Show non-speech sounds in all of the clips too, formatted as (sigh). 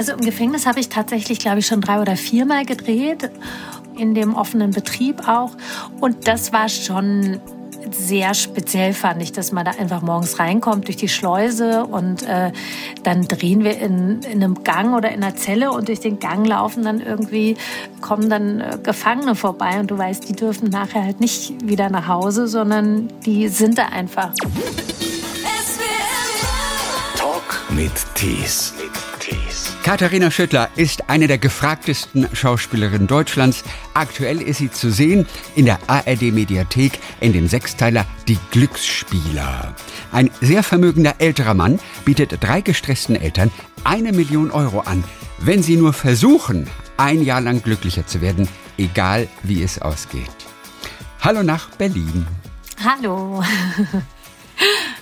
Also im Gefängnis habe ich tatsächlich, glaube ich, schon drei oder viermal gedreht, in dem offenen Betrieb auch. Und das war schon sehr speziell fand ich, dass man da einfach morgens reinkommt durch die Schleuse und äh, dann drehen wir in, in einem Gang oder in einer Zelle und durch den Gang laufen dann irgendwie, kommen dann äh, Gefangene vorbei und du weißt, die dürfen nachher halt nicht wieder nach Hause, sondern die sind da einfach. Talk mit Tees. Katharina Schüttler ist eine der gefragtesten Schauspielerinnen Deutschlands. Aktuell ist sie zu sehen in der ARD-Mediathek in dem Sechsteiler Die Glücksspieler. Ein sehr vermögender älterer Mann bietet drei gestressten Eltern eine Million Euro an, wenn sie nur versuchen, ein Jahr lang glücklicher zu werden, egal wie es ausgeht. Hallo nach Berlin. Hallo.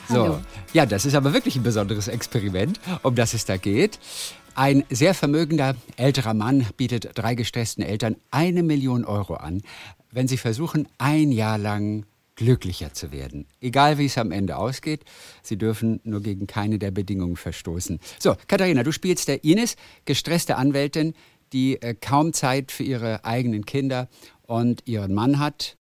So, Hallo. ja, das ist aber wirklich ein besonderes Experiment, um das es da geht. Ein sehr vermögender älterer Mann bietet drei gestressten Eltern eine Million Euro an, wenn sie versuchen, ein Jahr lang glücklicher zu werden. Egal wie es am Ende ausgeht, sie dürfen nur gegen keine der Bedingungen verstoßen. So, Katharina, du spielst der Ines, gestresste Anwältin, die äh, kaum Zeit für ihre eigenen Kinder und ihren Mann hat.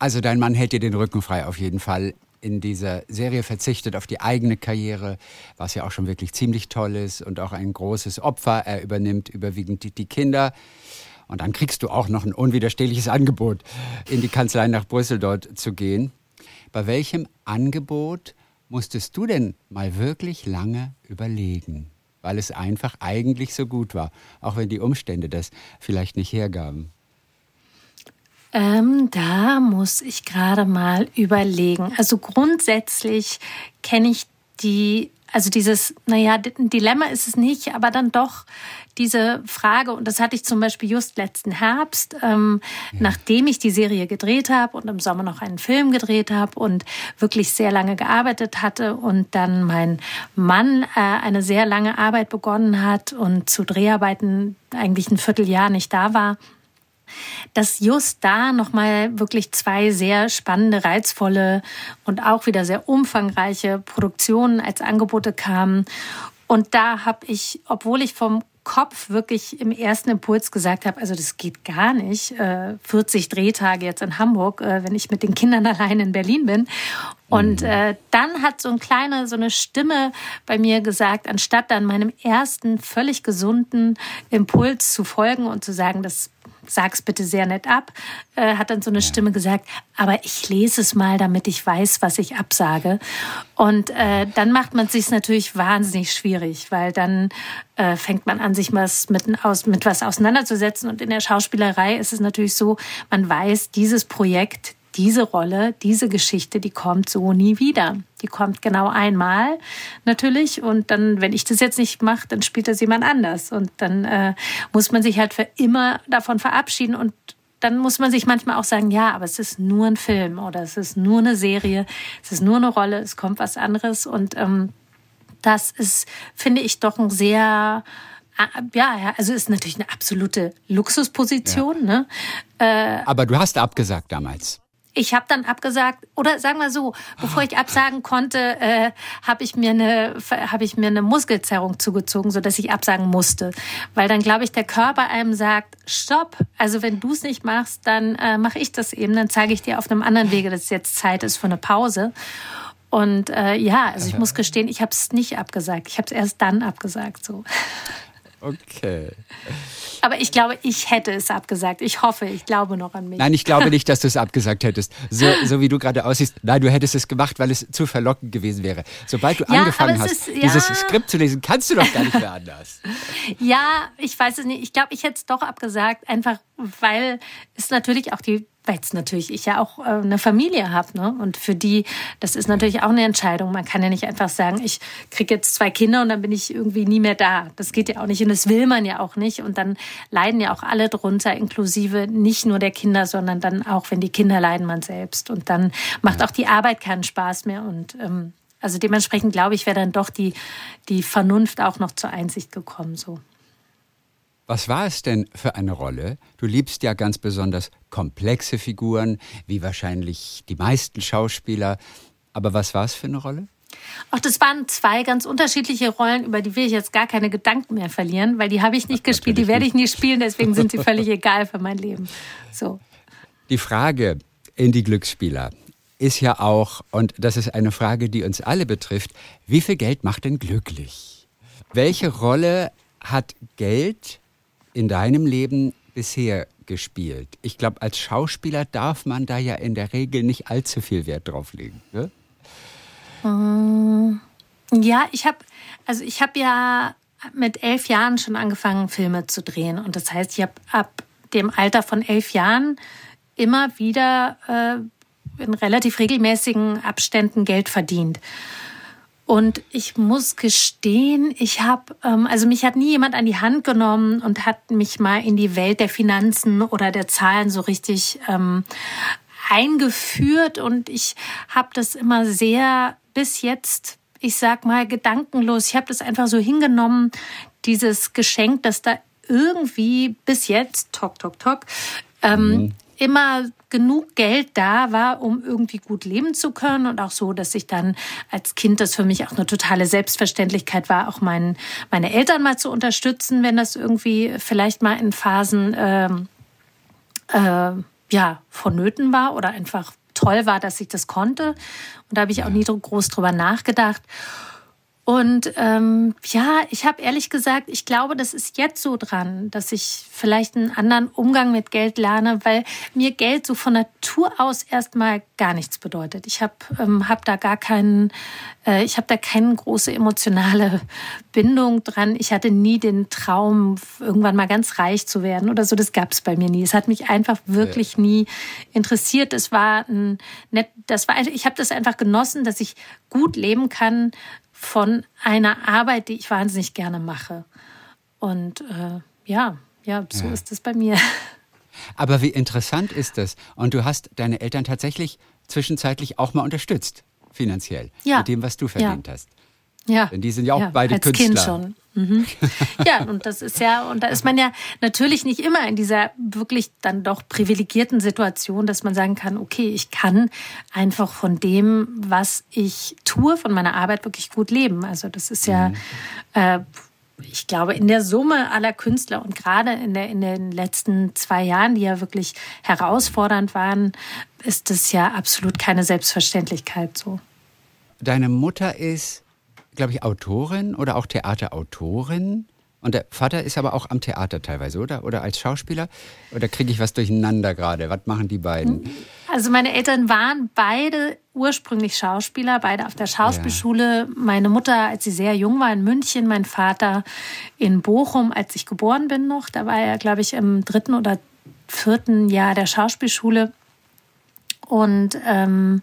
Also dein Mann hält dir den Rücken frei auf jeden Fall in dieser Serie verzichtet auf die eigene Karriere, was ja auch schon wirklich ziemlich toll ist und auch ein großes Opfer. Er übernimmt überwiegend die, Kinder. Und dann kriegst du auch noch ein unwiderstehliches Angebot, in die Kanzlei nach Brüssel dort zu gehen. Bei welchem Angebot musstest du denn mal wirklich lange überlegen? Weil es einfach eigentlich so gut war, auch wenn die Umstände das vielleicht nicht hergaben. Ähm, da muss ich gerade mal überlegen. Also grundsätzlich kenne ich die, also dieses, naja, ein Dilemma ist es nicht, aber dann doch diese Frage, und das hatte ich zum Beispiel just letzten Herbst, ähm, ja. nachdem ich die Serie gedreht habe und im Sommer noch einen Film gedreht habe und wirklich sehr lange gearbeitet hatte und dann mein Mann äh, eine sehr lange Arbeit begonnen hat und zu Dreharbeiten eigentlich ein Vierteljahr nicht da war dass just da nochmal wirklich zwei sehr spannende, reizvolle und auch wieder sehr umfangreiche Produktionen als Angebote kamen. Und da habe ich, obwohl ich vom Kopf wirklich im ersten Impuls gesagt habe, also das geht gar nicht, 40 äh, Drehtage jetzt in Hamburg, äh, wenn ich mit den Kindern (laughs) allein in Berlin bin. Und mhm. äh, dann hat so ein kleiner, so eine Stimme bei mir gesagt, anstatt dann meinem ersten völlig gesunden Impuls zu folgen und zu sagen, das sag's bitte sehr nett ab, äh, hat dann so eine Stimme gesagt, aber ich lese es mal, damit ich weiß, was ich absage. Und äh, dann macht man sich natürlich wahnsinnig schwierig, weil dann äh, fängt man an, sich was mit, aus, mit was auseinanderzusetzen. Und in der Schauspielerei ist es natürlich so, man weiß, dieses Projekt, diese Rolle, diese Geschichte, die kommt so nie wieder. Die kommt genau einmal natürlich und dann, wenn ich das jetzt nicht mache, dann spielt das jemand anders und dann äh, muss man sich halt für immer davon verabschieden und dann muss man sich manchmal auch sagen, ja, aber es ist nur ein Film oder es ist nur eine Serie, es ist nur eine Rolle, es kommt was anderes und ähm, das ist, finde ich, doch ein sehr äh, ja, also ist natürlich eine absolute Luxusposition. Ja. Ne? Äh, Aber du hast abgesagt damals ich habe dann abgesagt oder sagen wir so, bevor ich absagen konnte, äh, habe ich mir eine habe ich mir eine Muskelzerrung zugezogen, so dass ich absagen musste, weil dann glaube ich der Körper einem sagt, stopp, also wenn du es nicht machst, dann äh, mache ich das eben, dann zeige ich dir auf einem anderen Wege, dass jetzt Zeit ist für eine Pause. Und äh, ja, also ich muss gestehen, ich habe es nicht abgesagt. Ich habe es erst dann abgesagt. So. Okay. Aber ich glaube, ich hätte es abgesagt. Ich hoffe, ich glaube noch an mich. Nein, ich glaube nicht, dass du es abgesagt hättest. So, so wie du gerade aussiehst. Nein, du hättest es gemacht, weil es zu verlockend gewesen wäre. Sobald du ja, angefangen hast, ist, ja. dieses Skript zu lesen, kannst du doch gar nicht mehr anders. (laughs) ja, ich weiß es nicht. Ich glaube, ich hätte es doch abgesagt, einfach weil es natürlich auch die weil es natürlich ich ja auch äh, eine Familie habe, ne? Und für die, das ist natürlich auch eine Entscheidung. Man kann ja nicht einfach sagen, ich kriege jetzt zwei Kinder und dann bin ich irgendwie nie mehr da. Das geht ja auch nicht und das will man ja auch nicht. Und dann leiden ja auch alle drunter, inklusive nicht nur der Kinder, sondern dann auch, wenn die Kinder leiden, man selbst. Und dann macht auch die Arbeit keinen Spaß mehr. Und ähm, also dementsprechend glaube ich, wäre dann doch die, die Vernunft auch noch zur Einsicht gekommen. So. Was war es denn für eine Rolle? Du liebst ja ganz besonders komplexe Figuren, wie wahrscheinlich die meisten Schauspieler. Aber was war es für eine Rolle? Auch das waren zwei ganz unterschiedliche Rollen, über die will ich jetzt gar keine Gedanken mehr verlieren, weil die habe ich nicht Ach, gespielt, die werde ich nie spielen, deswegen sind sie völlig (laughs) egal für mein Leben. So. Die Frage in die Glücksspieler ist ja auch, und das ist eine Frage, die uns alle betrifft, wie viel Geld macht denn glücklich? Welche Rolle hat Geld in deinem Leben bisher gespielt? Ich glaube, als Schauspieler darf man da ja in der Regel nicht allzu viel Wert drauf legen. Ne? Ja, ich habe, also ich habe ja mit elf Jahren schon angefangen, Filme zu drehen. Und das heißt, ich habe ab dem Alter von elf Jahren immer wieder äh, in relativ regelmäßigen Abständen Geld verdient. Und ich muss gestehen, ich habe, ähm, also mich hat nie jemand an die Hand genommen und hat mich mal in die Welt der Finanzen oder der Zahlen so richtig ähm, eingeführt. Und ich habe das immer sehr bis jetzt, ich sag mal, gedankenlos. Ich habe das einfach so hingenommen, dieses Geschenk, das da irgendwie bis jetzt, tok, tok, tok, ähm, mhm immer genug Geld da war, um irgendwie gut leben zu können und auch so, dass ich dann als Kind das für mich auch eine totale Selbstverständlichkeit war, auch mein, meine Eltern mal zu unterstützen, wenn das irgendwie vielleicht mal in Phasen äh, äh, ja vonnöten war oder einfach toll war, dass ich das konnte. Und da habe ich auch nie groß drüber nachgedacht. Und ähm, ja, ich habe ehrlich gesagt, ich glaube, das ist jetzt so dran, dass ich vielleicht einen anderen Umgang mit Geld lerne, weil mir Geld so von Natur aus erstmal gar nichts bedeutet. Ich habe ähm, hab da gar keinen, äh, ich habe da keine große emotionale (laughs) Bindung dran. Ich hatte nie den Traum, irgendwann mal ganz reich zu werden oder so. Das gab es bei mir nie. Es hat mich einfach wirklich ja. nie interessiert. Es war ein nett, das war, ich habe das einfach genossen, dass ich gut leben kann von einer Arbeit, die ich wahnsinnig gerne mache. Und äh, ja, ja, so ja. ist es bei mir. (laughs) Aber wie interessant ist das? Und du hast deine Eltern tatsächlich zwischenzeitlich auch mal unterstützt, finanziell, ja. mit dem, was du verdient ja. hast. Ja. Denn die sind ja auch ja, beide als Künstler. Kind schon. Mhm. Ja, und das ist ja, und da ist man ja natürlich nicht immer in dieser wirklich dann doch privilegierten Situation, dass man sagen kann, okay, ich kann einfach von dem, was ich tue, von meiner Arbeit wirklich gut leben. Also das ist ja, mhm. äh, ich glaube, in der Summe aller Künstler und gerade in, der, in den letzten zwei Jahren, die ja wirklich herausfordernd waren, ist das ja absolut keine Selbstverständlichkeit so. Deine Mutter ist glaube ich, Autorin oder auch Theaterautorin. Und der Vater ist aber auch am Theater teilweise, oder? Oder als Schauspieler? Oder kriege ich was durcheinander gerade? Was machen die beiden? Also meine Eltern waren beide ursprünglich Schauspieler, beide auf der Schauspielschule. Ja. Meine Mutter, als sie sehr jung war, in München, mein Vater in Bochum, als ich geboren bin noch. Da war er, glaube ich, im dritten oder vierten Jahr der Schauspielschule. Und ähm,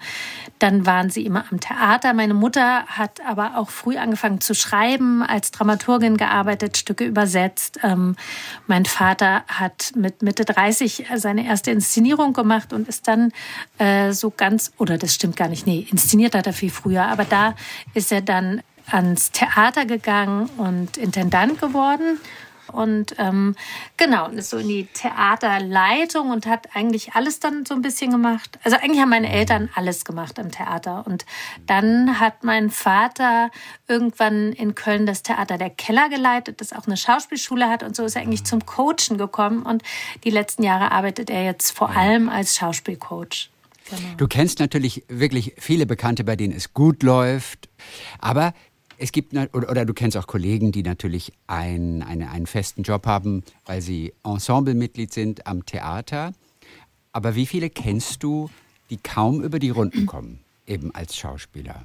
dann waren sie immer am Theater. Meine Mutter hat aber auch früh angefangen zu schreiben, als Dramaturgin gearbeitet, Stücke übersetzt. Ähm, mein Vater hat mit Mitte 30 seine erste Inszenierung gemacht und ist dann äh, so ganz, oder das stimmt gar nicht, nee, inszeniert hat er viel früher, aber da ist er dann ans Theater gegangen und Intendant geworden und ähm, genau, ist so in die Theaterleitung und hat eigentlich alles dann so ein bisschen gemacht. Also eigentlich haben meine Eltern alles gemacht im Theater. Und dann hat mein Vater irgendwann in Köln das Theater der Keller geleitet, das auch eine Schauspielschule hat und so ist er eigentlich zum Coachen gekommen. Und die letzten Jahre arbeitet er jetzt vor allem als Schauspielcoach. Genau. Du kennst natürlich wirklich viele Bekannte, bei denen es gut läuft. Aber es gibt, oder, oder, du kennst auch Kollegen, die natürlich ein, eine, einen festen Job haben, weil sie Ensemblemitglied sind am Theater. Aber wie viele kennst du, die kaum über die Runden kommen, eben als Schauspieler?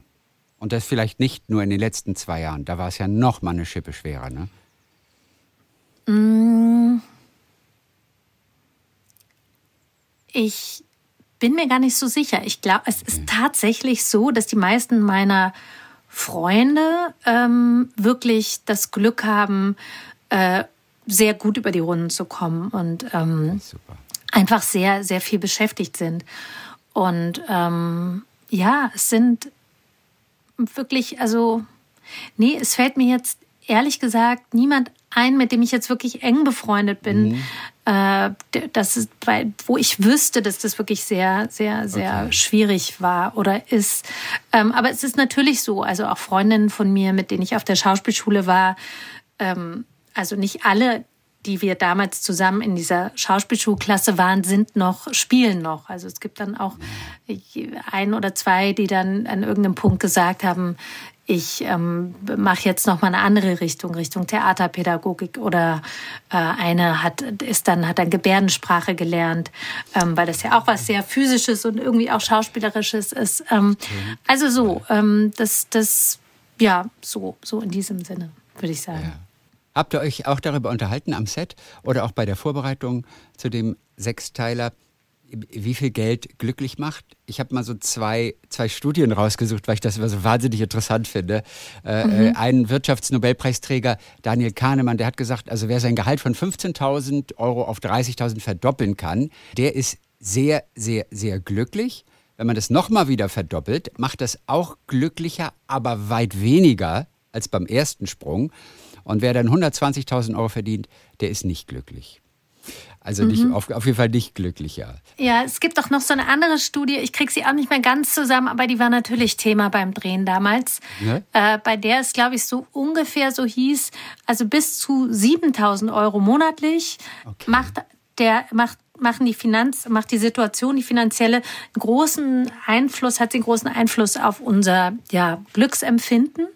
Und das vielleicht nicht nur in den letzten zwei Jahren, da war es ja noch mal eine Schippe schwerer, ne? Mm. Ich bin mir gar nicht so sicher. Ich glaube, es ist tatsächlich so, dass die meisten meiner Freunde ähm, wirklich das Glück haben, äh, sehr gut über die Runden zu kommen und ähm, einfach sehr, sehr viel beschäftigt sind. Und ähm, ja, es sind wirklich, also, nee, es fällt mir jetzt ehrlich gesagt niemand einen, mit dem ich jetzt wirklich eng befreundet bin, mhm. äh, das ist, weil, wo ich wüsste, dass das wirklich sehr, sehr, sehr okay. schwierig war oder ist. Ähm, aber es ist natürlich so, also auch Freundinnen von mir, mit denen ich auf der Schauspielschule war, ähm, also nicht alle die wir damals zusammen in dieser Schauspielschulklasse waren, sind noch, spielen noch. Also es gibt dann auch ein oder zwei, die dann an irgendeinem Punkt gesagt haben, ich ähm, mache jetzt noch mal eine andere Richtung, Richtung Theaterpädagogik oder äh, eine hat ist dann hat dann Gebärdensprache gelernt, ähm, weil das ja auch was sehr physisches und irgendwie auch schauspielerisches ist. Ähm, also so, ähm, das das ja so so in diesem Sinne würde ich sagen. Ja. Habt ihr euch auch darüber unterhalten am Set oder auch bei der Vorbereitung zu dem Sechsteiler? Wie viel Geld glücklich macht. Ich habe mal so zwei, zwei Studien rausgesucht, weil ich das immer so wahnsinnig interessant finde. Äh, mhm. Äh, ein Wirtschaftsnobelpreisträger, Daniel Kahnemann, der hat gesagt, also wer sein Gehalt von 15.000 Euro auf 30.000 verdoppeln kann, der ist sehr, sehr, sehr glücklich. Wenn man das nochmal wieder verdoppelt, macht das auch glücklicher, aber weit weniger als beim ersten Sprung. Und wer dann 120.000 Euro verdient, der ist nicht glücklich. Also nicht, mhm. auf, auf jeden Fall nicht glücklicher. Ja, es gibt doch noch so eine andere Studie, ich kriege sie auch nicht mehr ganz zusammen, aber die war natürlich Thema beim Drehen damals, ne? äh, bei der es, glaube ich, so ungefähr so hieß, also bis zu 7000 Euro monatlich okay. macht der macht machen die Finanz, macht die Situation, die finanzielle großen Einfluss, hat sie einen großen Einfluss auf unser ja, Glücksempfinden.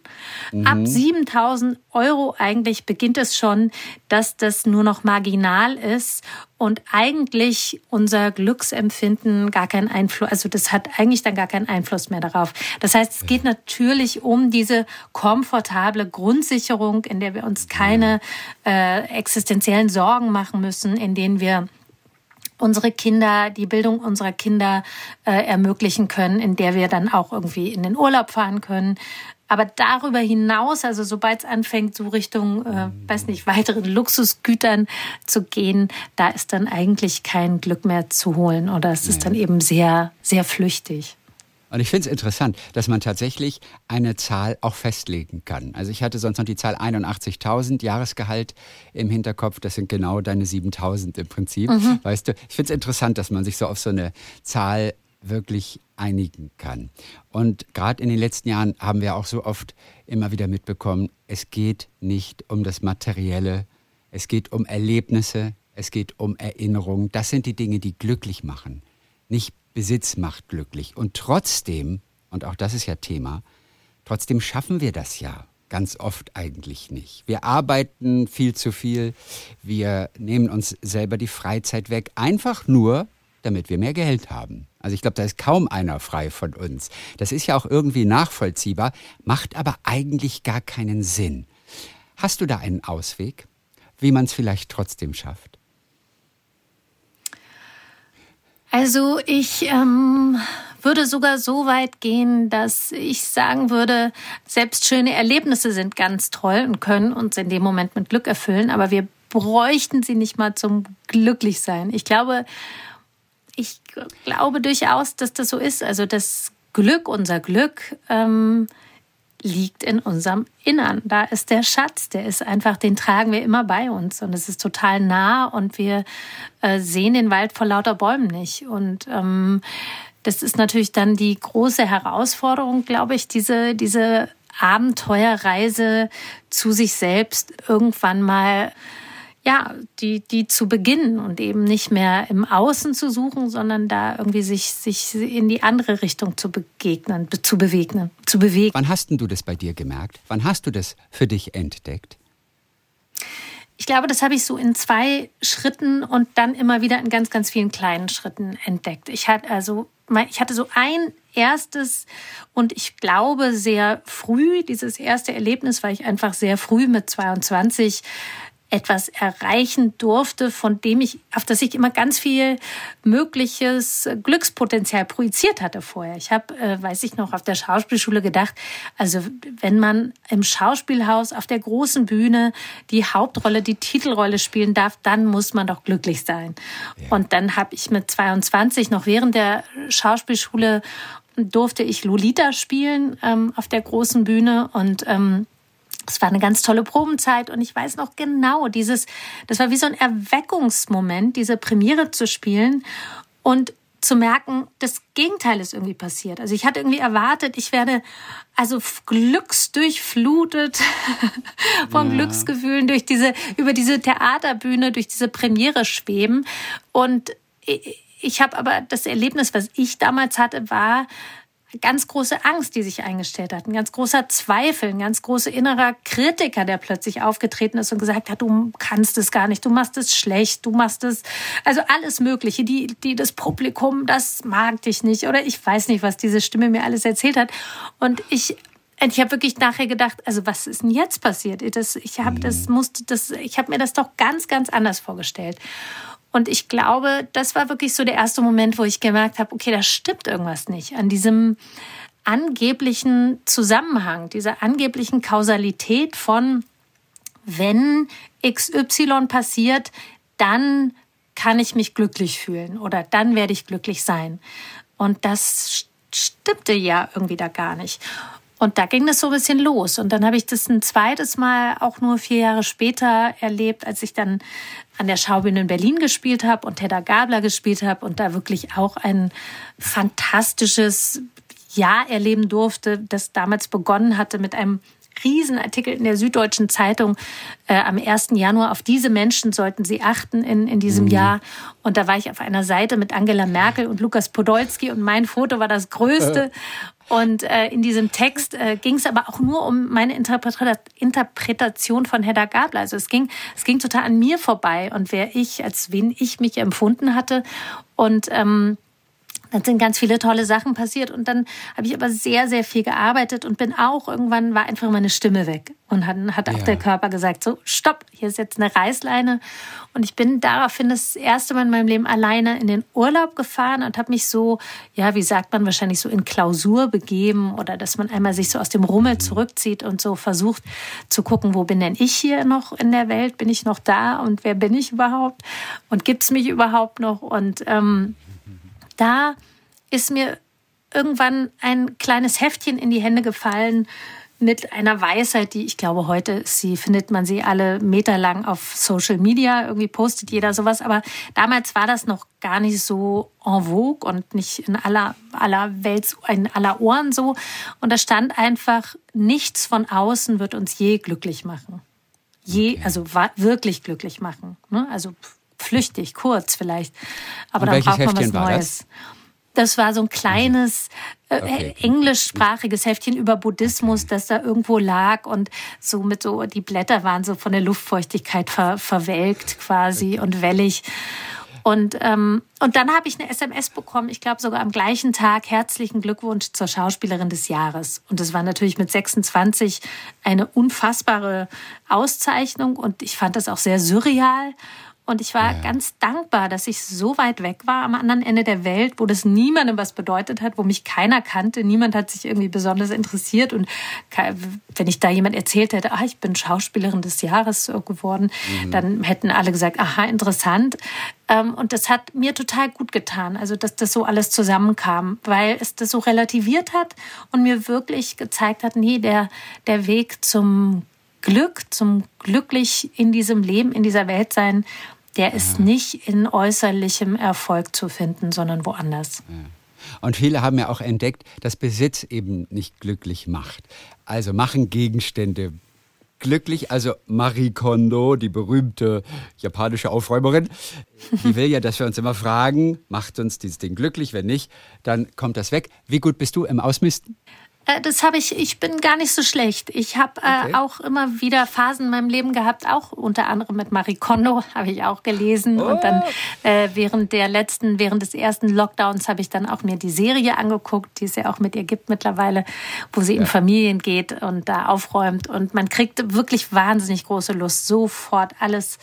Mhm. Ab 7000 Euro eigentlich beginnt es schon, dass das nur noch marginal ist und eigentlich unser Glücksempfinden gar keinen Einfluss, also das hat eigentlich dann gar keinen Einfluss mehr darauf. Das heißt, es geht natürlich um diese komfortable Grundsicherung, in der wir uns keine äh, existenziellen Sorgen machen müssen, in denen wir unsere Kinder, die Bildung unserer Kinder äh, ermöglichen können, in der wir dann auch irgendwie in den Urlaub fahren können. Aber darüber hinaus, also sobald es anfängt, so Richtung, äh, weiß nicht, weiteren Luxusgütern zu gehen, da ist dann eigentlich kein Glück mehr zu holen oder es ist dann eben sehr, sehr flüchtig. Und ich finde es interessant, dass man tatsächlich eine Zahl auch festlegen kann. Also ich hatte sonst noch die Zahl 81.000 Jahresgehalt im Hinterkopf. Das sind genau deine 7.000 im Prinzip. Mhm. Weißt du, ich finde es interessant, dass man sich so auf so eine Zahl wirklich einigen kann. Und gerade in den letzten Jahren haben wir auch so oft immer wieder mitbekommen, es geht nicht um das Materielle, es geht um Erlebnisse, es geht um Erinnerungen. Das sind die Dinge, die glücklich machen. Nicht Besitz macht glücklich. Und trotzdem, und auch das ist ja Thema, trotzdem schaffen wir das ja ganz oft eigentlich nicht. Wir arbeiten viel zu viel, wir nehmen uns selber die Freizeit weg, einfach nur, damit wir mehr Geld haben. Also ich glaube, da ist kaum einer frei von uns. Das ist ja auch irgendwie nachvollziehbar, macht aber eigentlich gar keinen Sinn. Hast du da einen Ausweg, wie man es vielleicht trotzdem schafft? Also ich ähm, würde sogar so weit gehen, dass ich sagen würde, selbst schöne Erlebnisse sind ganz toll und können uns in dem Moment mit Glück erfüllen, aber wir bräuchten sie nicht mal zum Glücklichsein. Ich glaube, ich glaube durchaus, dass das so ist. Also das Glück, unser Glück, ähm, liegt in unserem Innern. Da ist der Schatz, der ist einfach, den tragen wir immer bei uns und es ist total nah und wir äh, sehen den Wald vor lauter Bäumen nicht. Und ähm, das ist natürlich dann die große Herausforderung, glaube ich, diese, diese Abenteuerreise zu sich selbst irgendwann mal ja, die, die zu beginnen und eben nicht mehr im Außen zu suchen, sondern da irgendwie sich, sich in die andere Richtung zu begegnen, zu bewegen, zu bewegen. Wann hast du das bei dir gemerkt? Wann hast du das für dich entdeckt? Ich glaube, das habe ich so in zwei Schritten und dann immer wieder in ganz, ganz vielen kleinen Schritten entdeckt. Ich hatte also, ich hatte so ein erstes und ich glaube sehr früh, dieses erste Erlebnis, weil ich einfach sehr früh mit 22 etwas erreichen durfte, von dem ich, auf das ich immer ganz viel mögliches Glückspotenzial projiziert hatte vorher. Ich habe, äh, weiß ich noch, auf der Schauspielschule gedacht, also wenn man im Schauspielhaus auf der großen Bühne die Hauptrolle, die Titelrolle spielen darf, dann muss man doch glücklich sein. Ja. Und dann habe ich mit 22 noch während der Schauspielschule durfte ich Lolita spielen ähm, auf der großen Bühne und ähm, es war eine ganz tolle Probenzeit und ich weiß noch genau, dieses, das war wie so ein Erweckungsmoment, diese Premiere zu spielen und zu merken, das Gegenteil ist irgendwie passiert. Also ich hatte irgendwie erwartet, ich werde also glücksdurchflutet (laughs) von ja. Glücksgefühlen durch diese, über diese Theaterbühne, durch diese Premiere schweben. Und ich habe aber das Erlebnis, was ich damals hatte, war, ganz große Angst, die sich eingestellt hat, ein ganz großer Zweifel, ein ganz großer innerer Kritiker, der plötzlich aufgetreten ist und gesagt hat, du kannst es gar nicht, du machst es schlecht, du machst es, also alles Mögliche, die, die das Publikum, das mag dich nicht oder ich weiß nicht, was diese Stimme mir alles erzählt hat und ich ich habe wirklich nachher gedacht, also was ist denn jetzt passiert? Das, ich habe das musste das, ich habe mir das doch ganz, ganz anders vorgestellt. Und ich glaube, das war wirklich so der erste Moment, wo ich gemerkt habe, okay, da stimmt irgendwas nicht an diesem angeblichen Zusammenhang, dieser angeblichen Kausalität von, wenn XY passiert, dann kann ich mich glücklich fühlen oder dann werde ich glücklich sein. Und das stimmte ja irgendwie da gar nicht. Und da ging das so ein bisschen los. Und dann habe ich das ein zweites Mal, auch nur vier Jahre später, erlebt, als ich dann an der Schaubühne in Berlin gespielt habe und Hedda Gabler gespielt habe und da wirklich auch ein fantastisches Jahr erleben durfte, das damals begonnen hatte mit einem Riesenartikel in der Süddeutschen Zeitung äh, am 1. Januar. Auf diese Menschen sollten Sie achten in, in diesem mhm. Jahr. Und da war ich auf einer Seite mit Angela Merkel und Lukas Podolski und mein Foto war das größte. Und äh, in diesem Text äh, ging es aber auch nur um meine Interpreta Interpretation von Hedda Gabler. Also es ging, es ging total an mir vorbei und wer ich, als wen ich mich empfunden hatte. Und ähm, dann sind ganz viele tolle Sachen passiert und dann habe ich aber sehr, sehr viel gearbeitet und bin auch irgendwann war einfach meine Stimme weg und dann hat auch ja. der Körper gesagt, so stopp, hier ist jetzt eine Reißleine. Und ich bin daraufhin das erste Mal in meinem Leben alleine in den Urlaub gefahren und habe mich so, ja, wie sagt man, wahrscheinlich so in Klausur begeben oder dass man einmal sich so aus dem Rummel zurückzieht und so versucht zu gucken, wo bin denn ich hier noch in der Welt, bin ich noch da und wer bin ich überhaupt? Und gibt es mich überhaupt noch? Und ähm, da ist mir irgendwann ein kleines Heftchen in die Hände gefallen mit einer Weisheit, die ich glaube, heute sie findet man sie alle meterlang auf Social Media. Irgendwie postet jeder sowas. Aber damals war das noch gar nicht so en vogue und nicht in aller, aller Welt, in aller Ohren so. Und da stand einfach, nichts von außen wird uns je glücklich machen. Je, also wirklich glücklich machen. Ne? Also flüchtig, kurz vielleicht. Aber dann braucht man was Neues. Das? Das war so ein kleines äh, okay. englischsprachiges Heftchen über Buddhismus, das da irgendwo lag und so mit so, die Blätter waren so von der Luftfeuchtigkeit ver, verwelkt quasi und wellig. Und, ähm, und dann habe ich eine SMS bekommen, ich glaube sogar am gleichen Tag, herzlichen Glückwunsch zur Schauspielerin des Jahres. Und das war natürlich mit 26 eine unfassbare Auszeichnung und ich fand das auch sehr surreal. Und ich war ja. ganz dankbar, dass ich so weit weg war am anderen Ende der Welt, wo das niemandem was bedeutet hat, wo mich keiner kannte. Niemand hat sich irgendwie besonders interessiert. Und wenn ich da jemand erzählt hätte, ah, ich bin Schauspielerin des Jahres geworden, mhm. dann hätten alle gesagt, aha, interessant. Ähm, und das hat mir total gut getan, also dass das so alles zusammenkam, weil es das so relativiert hat und mir wirklich gezeigt hat, nee, der, der Weg zum Glück, zum glücklich in diesem Leben, in dieser Welt sein, der ist ja. nicht in äußerlichem Erfolg zu finden, sondern woanders. Ja. Und viele haben ja auch entdeckt, dass Besitz eben nicht glücklich macht. Also machen Gegenstände glücklich. Also Marie Kondo, die berühmte japanische Aufräumerin, die will ja, dass wir uns immer fragen, macht uns dieses Ding glücklich? Wenn nicht, dann kommt das weg. Wie gut bist du im Ausmisten? Äh, das habe ich, ich bin gar nicht so schlecht. Ich habe äh, okay. auch immer wieder Phasen in meinem Leben gehabt, auch unter anderem mit Marie Kondo (laughs) habe ich auch gelesen. Oh. Und dann oh. äh, während der letzten, während des ersten Lockdowns habe ich dann auch mir die Serie angeguckt, die es ja auch mit ihr gibt mittlerweile, wo sie ja. in Familien geht und da aufräumt. Und man kriegt wirklich wahnsinnig große Lust, sofort alles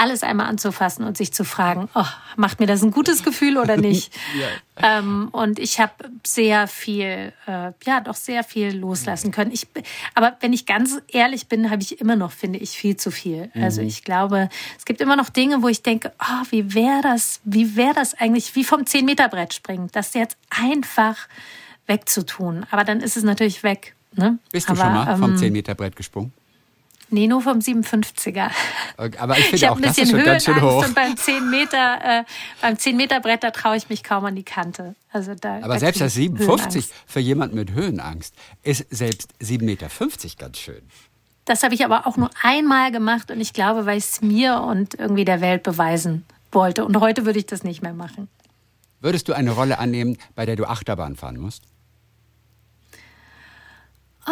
alles einmal anzufassen und sich zu fragen, oh, macht mir das ein gutes Gefühl oder nicht? (laughs) ja. ähm, und ich habe sehr viel, äh, ja, doch sehr viel loslassen können. Ich, aber wenn ich ganz ehrlich bin, habe ich immer noch, finde ich, viel zu viel. Mhm. Also ich glaube, es gibt immer noch Dinge, wo ich denke, oh, wie wäre das, wie wäre das eigentlich, wie vom 10-Meter-Brett springen, das jetzt einfach wegzutun. Aber dann ist es natürlich weg. Ne? Bist du aber, schon mal vom ähm, 10-Meter-Brett gesprungen? Nee, nur vom 57er. Okay, aber ich finde auch, das ist schon ganz schön hoch. Und beim 10 Meter, äh, beim 10 Meter Brett, da traue ich mich kaum an die Kante. Also da, aber da selbst das 57 für jemand mit Höhenangst ist selbst 7,50 Meter ganz schön. Das habe ich aber auch nur einmal gemacht und ich glaube, weil ich es mir und irgendwie der Welt beweisen wollte. Und heute würde ich das nicht mehr machen. Würdest du eine Rolle annehmen, bei der du Achterbahn fahren musst?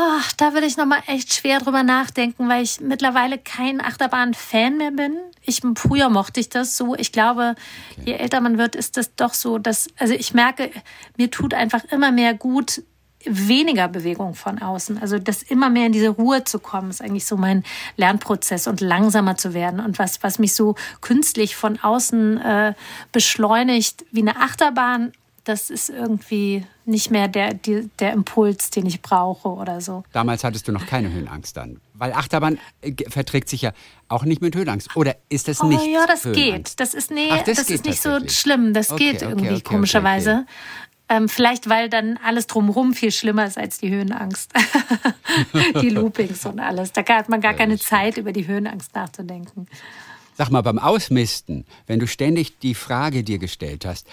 Ach, da würde ich noch mal echt schwer drüber nachdenken, weil ich mittlerweile kein Achterbahn-Fan mehr bin. Ich früher mochte ich das so. Ich glaube, okay. je älter man wird, ist das doch so, dass also ich merke, mir tut einfach immer mehr gut weniger Bewegung von außen. Also das immer mehr in diese Ruhe zu kommen, ist eigentlich so mein Lernprozess und langsamer zu werden. Und was, was mich so künstlich von außen äh, beschleunigt wie eine Achterbahn, das ist irgendwie nicht mehr der, die, der Impuls, den ich brauche oder so. Damals hattest du noch keine Höhenangst dann. Weil Achterbahn äh, verträgt sich ja auch nicht mit Höhenangst. Oder ist das nicht? Oh ja, das geht. Das ist, nee, Ach, das, das ist nicht so schlimm. Das okay, geht irgendwie okay, komischerweise. Ähm, vielleicht, weil dann alles drumherum viel schlimmer ist als die Höhenangst. (laughs) die Loopings und alles. Da hat man gar keine Zeit, über die Höhenangst nachzudenken. Sag mal, beim Ausmisten, wenn du ständig die Frage dir gestellt hast,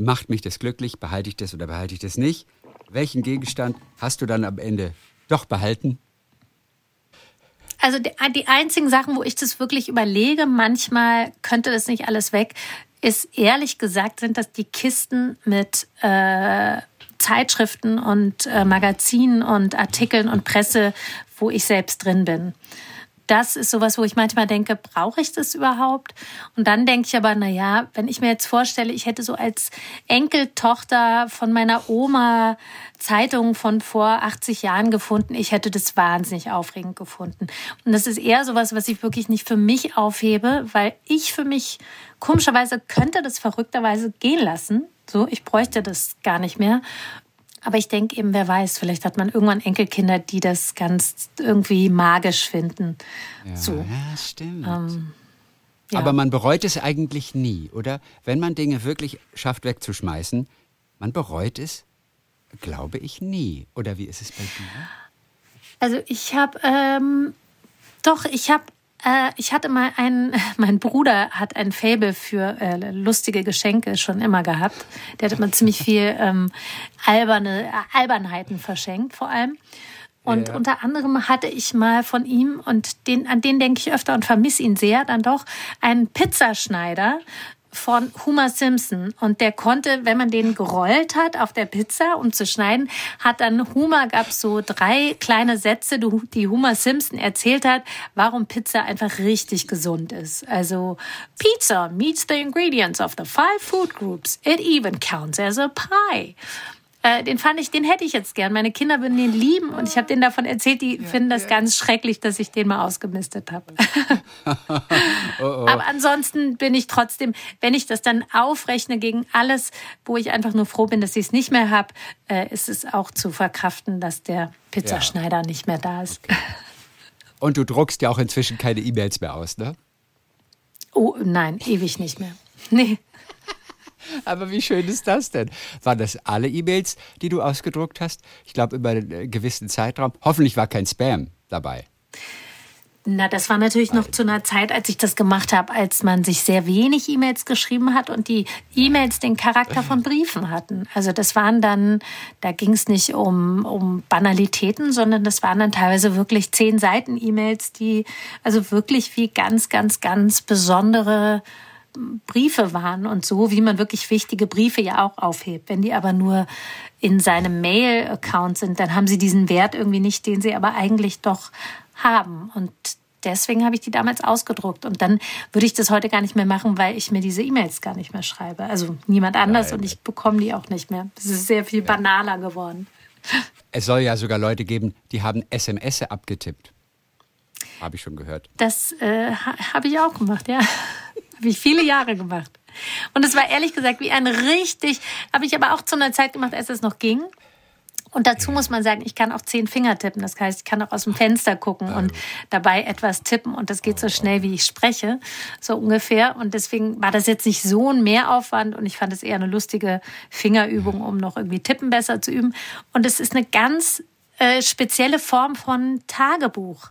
macht mich das glücklich, behalte ich das oder behalte ich das nicht? Welchen Gegenstand hast du dann am Ende doch behalten? Also die, die einzigen Sachen, wo ich das wirklich überlege, manchmal könnte das nicht alles weg, ist ehrlich gesagt, sind das die Kisten mit äh, Zeitschriften und äh, Magazinen und Artikeln und Presse, wo ich selbst drin bin das ist sowas, wo ich manchmal denke, brauche ich das überhaupt? Und dann denke ich aber, na ja, wenn ich mir jetzt vorstelle, ich hätte so als Enkeltochter von meiner Oma Zeitungen von vor 80 Jahren gefunden, ich hätte das wahnsinnig aufregend gefunden. Und das ist eher sowas, was ich wirklich nicht für mich aufhebe, weil ich für mich komischerweise könnte das verrückterweise gehen lassen. So, ich bräuchte das gar nicht mehr. Aber ich denke eben, wer weiß, vielleicht hat man irgendwann Enkelkinder, die das ganz irgendwie magisch finden. Ja, so. ja stimmt. Ähm, ja. Aber man bereut es eigentlich nie, oder? Wenn man Dinge wirklich schafft wegzuschmeißen, man bereut es, glaube ich, nie. Oder wie ist es bei dir? Also ich habe, ähm, doch, ich habe äh, ich hatte mal einen, (laughs) mein Bruder hat ein Faible für äh, lustige Geschenke schon immer gehabt. Der hat immer ziemlich (laughs) viel ähm, alberne, äh, Albernheiten verschenkt, vor allem. Und ja. unter anderem hatte ich mal von ihm, und den, an den denke ich öfter und vermisse ihn sehr, dann doch einen Pizzaschneider von Homer Simpson. Und der konnte, wenn man den gerollt hat auf der Pizza, um zu schneiden, hat dann Homer, gab so drei kleine Sätze, die Homer Simpson erzählt hat, warum Pizza einfach richtig gesund ist. Also, Pizza meets the ingredients of the five food groups. It even counts as a pie. Äh, den fand ich, den hätte ich jetzt gern. Meine Kinder würden den lieben und ich habe denen davon erzählt, die ja, finden das ja. ganz schrecklich, dass ich den mal ausgemistet habe. (laughs) oh, oh. Aber ansonsten bin ich trotzdem, wenn ich das dann aufrechne gegen alles, wo ich einfach nur froh bin, dass ich es nicht mehr habe, äh, ist es auch zu verkraften, dass der Pizzaschneider ja. nicht mehr da ist. Okay. Und du druckst ja auch inzwischen keine E-Mails mehr aus, ne? Oh nein, ewig nicht mehr. Nee. (laughs) Aber wie schön ist das denn? Waren das alle E-Mails, die du ausgedruckt hast? Ich glaube, über einen gewissen Zeitraum. Hoffentlich war kein Spam dabei. Na, das war natürlich noch zu einer Zeit, als ich das gemacht habe, als man sich sehr wenig E-Mails geschrieben hat und die E-Mails den Charakter von Briefen hatten. Also das waren dann, da ging es nicht um, um Banalitäten, sondern das waren dann teilweise wirklich zehn Seiten E-Mails, die also wirklich wie ganz, ganz, ganz besondere Briefe waren und so, wie man wirklich wichtige Briefe ja auch aufhebt. Wenn die aber nur in seinem Mail-Account sind, dann haben sie diesen Wert irgendwie nicht, den sie aber eigentlich doch haben. Und deswegen habe ich die damals ausgedruckt. Und dann würde ich das heute gar nicht mehr machen, weil ich mir diese E-Mails gar nicht mehr schreibe. Also niemand anders Nein. und ich bekomme die auch nicht mehr. Das ist sehr viel banaler geworden. Es soll ja sogar Leute geben, die haben SMS abgetippt. Habe ich schon gehört. Das äh, habe ich auch gemacht, ja. Habe ich viele Jahre gemacht. Und es war ehrlich gesagt wie ein richtig, habe ich aber auch zu einer Zeit gemacht, als es noch ging. Und dazu muss man sagen, ich kann auch zehn Finger tippen. Das heißt, ich kann auch aus dem Fenster gucken und dabei etwas tippen. Und das geht so schnell, wie ich spreche, so ungefähr. Und deswegen war das jetzt nicht so ein Mehraufwand. Und ich fand es eher eine lustige Fingerübung, um noch irgendwie Tippen besser zu üben. Und es ist eine ganz äh, spezielle Form von Tagebuch.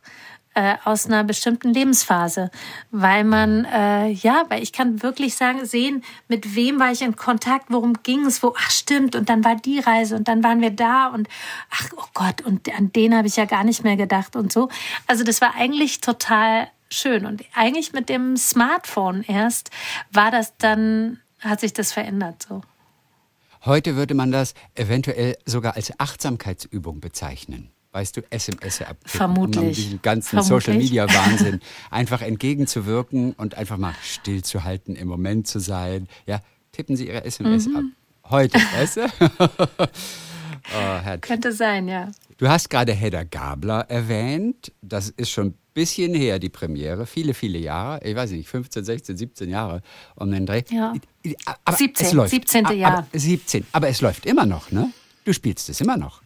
Äh, aus einer bestimmten Lebensphase, weil man äh, ja, weil ich kann wirklich sagen, sehen, mit wem war ich in Kontakt, worum ging es, wo, ach stimmt, und dann war die Reise und dann waren wir da und ach oh Gott, und an den habe ich ja gar nicht mehr gedacht und so. Also das war eigentlich total schön und eigentlich mit dem Smartphone erst war das dann, hat sich das verändert so. Heute würde man das eventuell sogar als Achtsamkeitsübung bezeichnen weißt du, SMS ab. Vermutlich. Um diesem ganzen Social Media (laughs) Wahnsinn einfach entgegenzuwirken und einfach mal stillzuhalten, im Moment zu sein. Ja, tippen Sie Ihre SMS mhm. ab. Heute, weißt du? (laughs) oh, Könnte sein, ja. Du hast gerade Hedda Gabler erwähnt. Das ist schon ein bisschen her, die Premiere. Viele, viele Jahre. Ich weiß nicht, 15, 16, 17 Jahre um den Dreh. Ja. Aber 17, es läuft. 17. Jahr. 17. Aber es läuft immer noch, ne? Du spielst es immer noch.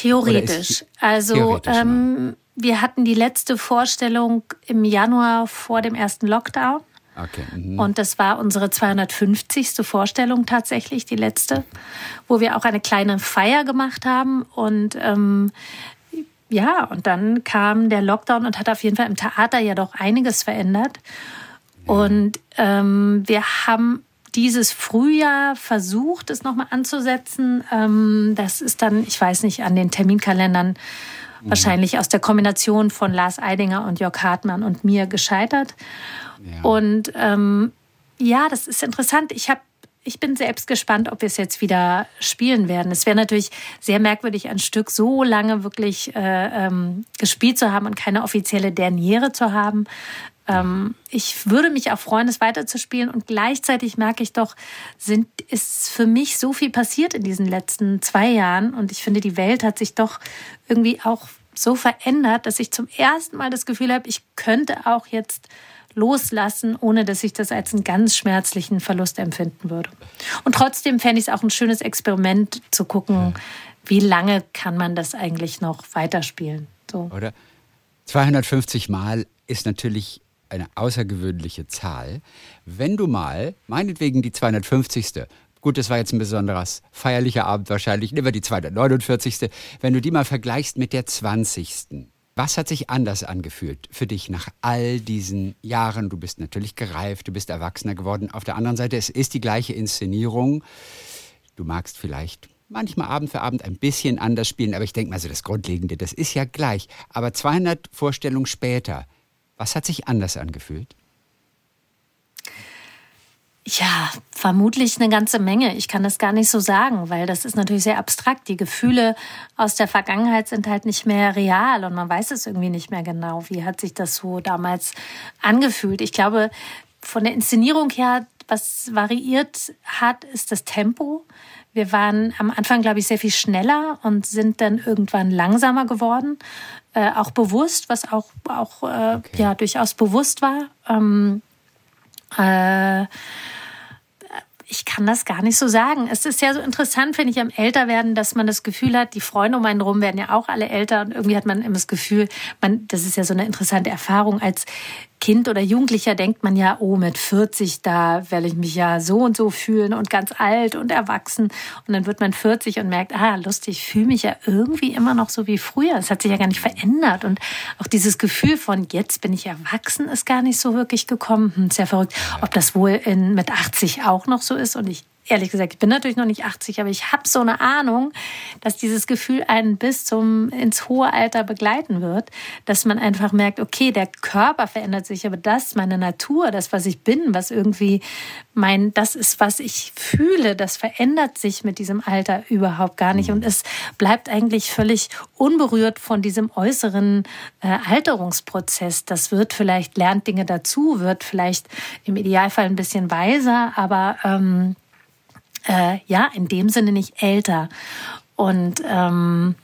Theoretisch. Also theoretisch, ähm, wir hatten die letzte Vorstellung im Januar vor dem ersten Lockdown. Okay. Mhm. Und das war unsere 250. Vorstellung tatsächlich, die letzte, wo wir auch eine kleine Feier gemacht haben. Und ähm, ja, und dann kam der Lockdown und hat auf jeden Fall im Theater ja doch einiges verändert. Ja. Und ähm, wir haben dieses Frühjahr versucht, es nochmal anzusetzen. Ähm, das ist dann, ich weiß nicht, an den Terminkalendern mhm. wahrscheinlich aus der Kombination von Lars Eidinger und Jörg Hartmann und mir gescheitert. Ja. Und ähm, ja, das ist interessant. Ich habe ich bin selbst gespannt, ob wir es jetzt wieder spielen werden. Es wäre natürlich sehr merkwürdig, ein Stück so lange wirklich äh, ähm, gespielt zu haben und keine offizielle Derniere zu haben. Ähm, ich würde mich auch freuen, es weiterzuspielen und gleichzeitig merke ich doch, sind, ist für mich so viel passiert in diesen letzten zwei Jahren und ich finde, die Welt hat sich doch irgendwie auch so verändert, dass ich zum ersten Mal das Gefühl habe, ich könnte auch jetzt loslassen, ohne dass ich das als einen ganz schmerzlichen Verlust empfinden würde. Und trotzdem fände ich es auch ein schönes Experiment zu gucken, wie lange kann man das eigentlich noch weiterspielen. So. Oder 250 Mal ist natürlich eine außergewöhnliche Zahl. Wenn du mal, meinetwegen die 250. Gut, das war jetzt ein besonderes feierlicher Abend wahrscheinlich, nehmen wir die 249. Wenn du die mal vergleichst mit der 20. Was hat sich anders angefühlt für dich nach all diesen Jahren? Du bist natürlich gereift, du bist erwachsener geworden. Auf der anderen Seite, es ist die gleiche Inszenierung. Du magst vielleicht manchmal Abend für Abend ein bisschen anders spielen, aber ich denke mal so, das Grundlegende, das ist ja gleich. Aber 200 Vorstellungen später, was hat sich anders angefühlt? Ja, vermutlich eine ganze Menge. Ich kann das gar nicht so sagen, weil das ist natürlich sehr abstrakt. Die Gefühle aus der Vergangenheit sind halt nicht mehr real und man weiß es irgendwie nicht mehr genau. Wie hat sich das so damals angefühlt? Ich glaube, von der Inszenierung her, was variiert hat, ist das Tempo. Wir waren am Anfang, glaube ich, sehr viel schneller und sind dann irgendwann langsamer geworden äh, auch bewusst, was auch, auch äh, okay. ja, durchaus bewusst war. Ähm, äh, ich kann das gar nicht so sagen. Es ist ja so interessant, finde ich, am Älterwerden, dass man das Gefühl hat, die Freunde um einen herum werden ja auch alle älter und irgendwie hat man immer das Gefühl, man, das ist ja so eine interessante Erfahrung als Kind oder Jugendlicher denkt man ja, oh, mit 40, da werde ich mich ja so und so fühlen und ganz alt und erwachsen. Und dann wird man 40 und merkt, ah, lustig, fühle mich ja irgendwie immer noch so wie früher. Es hat sich ja gar nicht verändert. Und auch dieses Gefühl von, jetzt bin ich erwachsen, ist gar nicht so wirklich gekommen. Hm, ist ja verrückt, ob das wohl in, mit 80 auch noch so ist. Und ich ehrlich gesagt, ich bin natürlich noch nicht 80, aber ich habe so eine Ahnung, dass dieses Gefühl einen bis zum ins hohe Alter begleiten wird, dass man einfach merkt, okay, der Körper verändert sich, aber das, meine Natur, das, was ich bin, was irgendwie mein, das ist, was ich fühle, das verändert sich mit diesem Alter überhaupt gar nicht. Und es bleibt eigentlich völlig unberührt von diesem äußeren äh, Alterungsprozess. Das wird vielleicht, lernt Dinge dazu, wird vielleicht im Idealfall ein bisschen weiser, aber ähm, äh, ja, in dem Sinne nicht älter. Und ähm,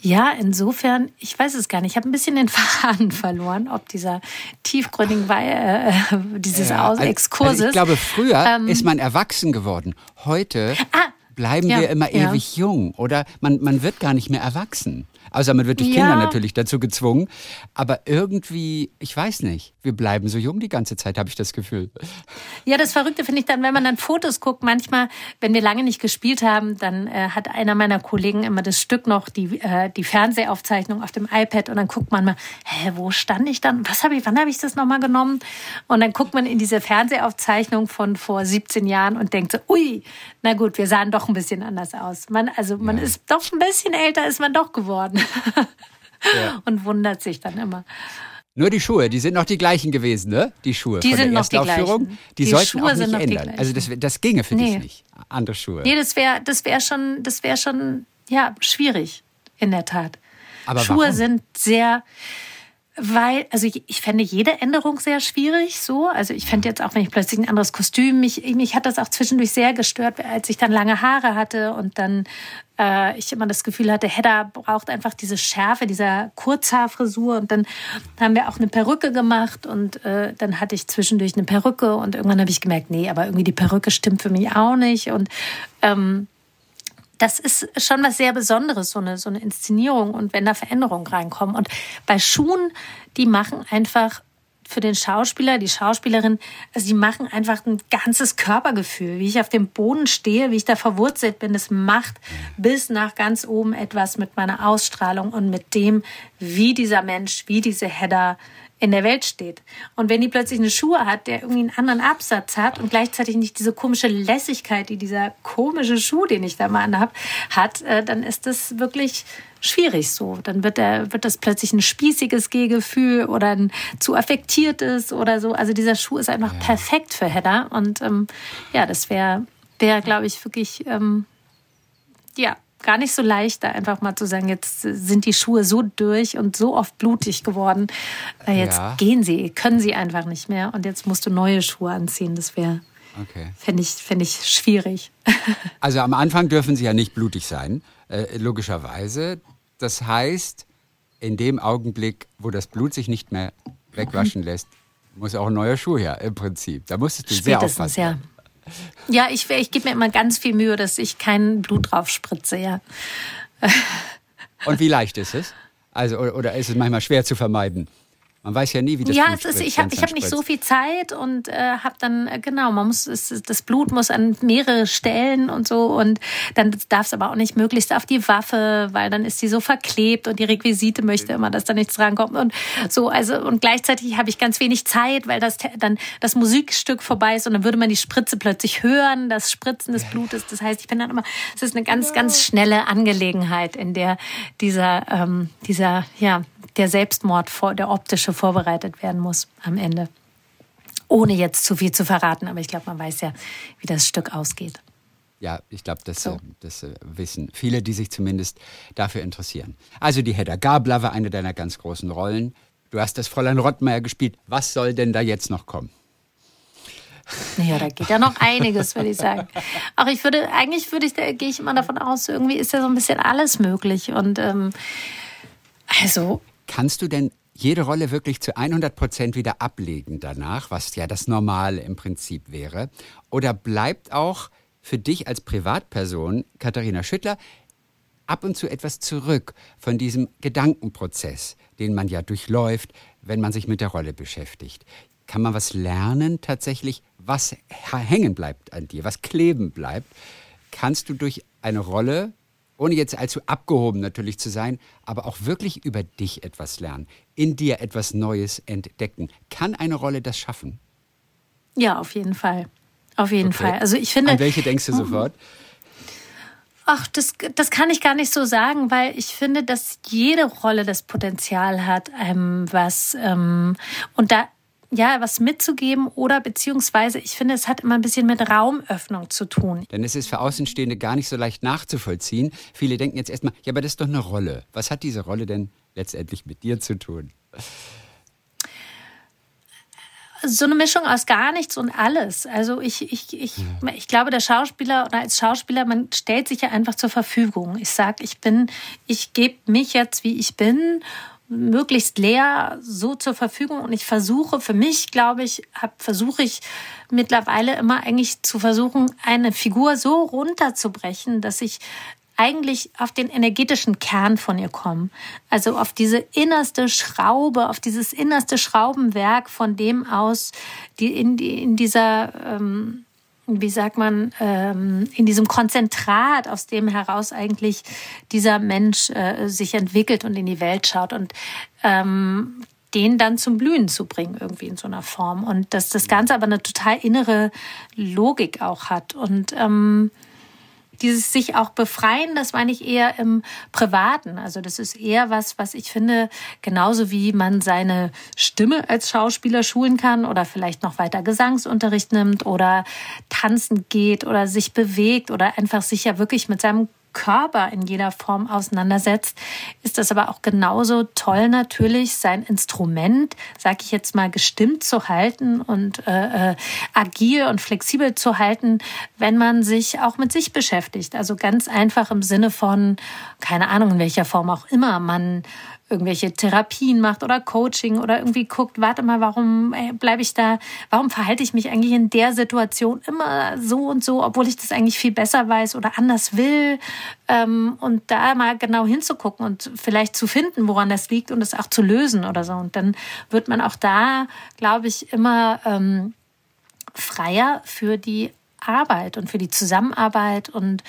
ja, insofern, ich weiß es gar nicht. Ich habe ein bisschen den (laughs) Faden verloren, ob dieser tiefgründigen, äh, dieses ja, also, Exkurses. Also ich glaube, früher ähm, ist man erwachsen geworden. Heute ah, bleiben ja, wir immer ja. ewig jung oder man, man wird gar nicht mehr erwachsen. Außer man wird durch ja. Kinder natürlich dazu gezwungen. Aber irgendwie, ich weiß nicht, wir bleiben so jung die ganze Zeit, habe ich das Gefühl. Ja, das Verrückte finde ich dann, wenn man dann Fotos guckt, manchmal, wenn wir lange nicht gespielt haben, dann äh, hat einer meiner Kollegen immer das Stück noch, die, äh, die Fernsehaufzeichnung auf dem iPad und dann guckt man mal, hä, wo stand ich dann? Was habe ich, wann habe ich das nochmal genommen? Und dann guckt man in diese Fernsehaufzeichnung von vor 17 Jahren und denkt so, ui, na gut, wir sahen doch ein bisschen anders aus. Man, also man ja. ist doch ein bisschen älter, ist man doch geworden. (laughs) ja. Und wundert sich dann immer. Nur die Schuhe, die sind noch die gleichen gewesen, ne? Die Schuhe die von sind der noch die Aufführung. Gleichen. Die, die sollten Schuhe auch nicht ändern. Also das, das ginge für nee. dich nicht. Andere Schuhe. Nee, das wäre das wär schon, das wär schon ja, schwierig, in der Tat. Aber Schuhe warum? sind sehr, weil, also ich, ich fände jede Änderung sehr schwierig, so. Also ich fände jetzt auch, wenn ich plötzlich ein anderes Kostüm, mich, mich hat das auch zwischendurch sehr gestört, als ich dann lange Haare hatte und dann äh, ich immer das Gefühl hatte, Hedda braucht einfach diese Schärfe dieser Kurzhaarfrisur und dann haben wir auch eine Perücke gemacht und äh, dann hatte ich zwischendurch eine Perücke und irgendwann habe ich gemerkt, nee, aber irgendwie die Perücke stimmt für mich auch nicht und ähm, das ist schon was sehr Besonderes, so eine, so eine Inszenierung und wenn da Veränderungen reinkommen. Und bei Schuhen, die machen einfach für den Schauspieler, die Schauspielerin, also die machen einfach ein ganzes Körpergefühl, wie ich auf dem Boden stehe, wie ich da verwurzelt bin. Das macht bis nach ganz oben etwas mit meiner Ausstrahlung und mit dem, wie dieser Mensch, wie diese Hedda in der Welt steht. Und wenn die plötzlich eine Schuhe hat, der irgendwie einen anderen Absatz hat und gleichzeitig nicht diese komische Lässigkeit, die dieser komische Schuh, den ich da mal anhab, hat, äh, dann ist das wirklich schwierig so. Dann wird, der, wird das plötzlich ein spießiges Gehgefühl oder ein zu affektiertes oder so. Also dieser Schuh ist einfach ja. perfekt für Hedda. Und ähm, ja, das wäre, wär, glaube ich, wirklich, ähm, ja, gar nicht so leicht, da einfach mal zu sagen, jetzt sind die Schuhe so durch und so oft blutig geworden. Äh, jetzt ja. gehen sie, können sie einfach nicht mehr. Und jetzt musst du neue Schuhe anziehen. Das wäre, okay. fände ich, fänd ich schwierig. (laughs) Also am Anfang dürfen sie ja nicht blutig sein, äh, logischerweise. Das heißt, in dem Augenblick, wo das Blut sich nicht mehr wegwaschen (laughs) lässt, muss auch ein neuer Schuh her, im Prinzip. Da musstest du Spätestens, sehr aufpassen. Ja. Ja, ich, ich gebe mir immer ganz viel Mühe, dass ich kein Blut drauf spritze, ja. Und wie leicht ist es? Also, oder ist es manchmal schwer zu vermeiden? Man weiß ja nie, wie das ja, Blut es ist, ich habe hab nicht so viel Zeit und äh, habe dann, äh, genau, man muss, es, das Blut muss an mehrere Stellen und so und dann darf es aber auch nicht möglichst auf die Waffe, weil dann ist die so verklebt und die Requisite möchte immer, dass da nichts rankommt und so, also und gleichzeitig habe ich ganz wenig Zeit, weil das dann das Musikstück vorbei ist und dann würde man die Spritze plötzlich hören, das Spritzen des Blutes. Das heißt, ich bin dann immer, es ist eine ganz, ganz schnelle Angelegenheit, in der dieser, ähm, dieser, ja, der Selbstmord, vor, der optische vorbereitet werden muss am Ende. Ohne jetzt zu viel zu verraten, aber ich glaube, man weiß ja, wie das Stück ausgeht. Ja, ich glaube, das, so. Äh, das äh, wissen viele, die sich zumindest dafür interessieren. Also die Hedda Gabler war eine deiner ganz großen Rollen. Du hast das Fräulein Rottmeier gespielt. Was soll denn da jetzt noch kommen? Ja, da geht ja noch (laughs) einiges, würde ich sagen. Auch ich würde, eigentlich würde ich, da gehe ich immer davon aus, irgendwie ist ja so ein bisschen alles möglich. Und ähm, also Kannst du denn jede Rolle wirklich zu 100 Prozent wieder ablegen danach, was ja das Normale im Prinzip wäre? Oder bleibt auch für dich als Privatperson, Katharina Schüttler, ab und zu etwas zurück von diesem Gedankenprozess, den man ja durchläuft, wenn man sich mit der Rolle beschäftigt? Kann man was lernen tatsächlich, was hängen bleibt an dir, was kleben bleibt? Kannst du durch eine Rolle ohne jetzt allzu abgehoben natürlich zu sein, aber auch wirklich über dich etwas lernen, in dir etwas Neues entdecken. Kann eine Rolle das schaffen? Ja, auf jeden Fall. Auf jeden okay. Fall. Also ich finde. An welche denkst du mhm. sofort? Ach, das, das kann ich gar nicht so sagen, weil ich finde, dass jede Rolle das Potenzial hat, einem was. Ähm, und da ja, was mitzugeben oder beziehungsweise ich finde, es hat immer ein bisschen mit Raumöffnung zu tun. Denn es ist für Außenstehende gar nicht so leicht nachzuvollziehen. Viele denken jetzt erstmal, ja, aber das ist doch eine Rolle. Was hat diese Rolle denn letztendlich mit dir zu tun? so eine Mischung aus gar nichts und alles. Also ich, ich, ich, ich glaube, der Schauspieler oder als Schauspieler, man stellt sich ja einfach zur Verfügung. Ich sage, ich bin, ich gebe mich jetzt, wie ich bin möglichst leer so zur Verfügung und ich versuche für mich, glaube ich, versuche ich mittlerweile immer eigentlich zu versuchen, eine Figur so runterzubrechen, dass ich eigentlich auf den energetischen Kern von ihr kommen. Also auf diese innerste Schraube, auf dieses innerste Schraubenwerk, von dem aus die in, die, in dieser ähm, wie sagt man, ähm, in diesem Konzentrat, aus dem heraus eigentlich dieser Mensch äh, sich entwickelt und in die Welt schaut und ähm, den dann zum Blühen zu bringen, irgendwie in so einer Form. Und dass das Ganze aber eine total innere Logik auch hat. Und ähm, dieses sich auch befreien, das meine ich eher im Privaten. Also das ist eher was, was ich finde, genauso wie man seine Stimme als Schauspieler schulen kann oder vielleicht noch weiter Gesangsunterricht nimmt oder tanzen geht oder sich bewegt oder einfach sich ja wirklich mit seinem Körper in jeder Form auseinandersetzt, ist das aber auch genauso toll natürlich, sein Instrument, sag ich jetzt mal, gestimmt zu halten und äh, äh, agil und flexibel zu halten, wenn man sich auch mit sich beschäftigt. Also ganz einfach im Sinne von, keine Ahnung, in welcher Form auch immer man irgendwelche Therapien macht oder Coaching oder irgendwie guckt, warte mal, warum äh, bleibe ich da, warum verhalte ich mich eigentlich in der Situation immer so und so, obwohl ich das eigentlich viel besser weiß oder anders will ähm, und da mal genau hinzugucken und vielleicht zu finden, woran das liegt und es auch zu lösen oder so. Und dann wird man auch da, glaube ich, immer ähm, freier für die Arbeit und für die Zusammenarbeit und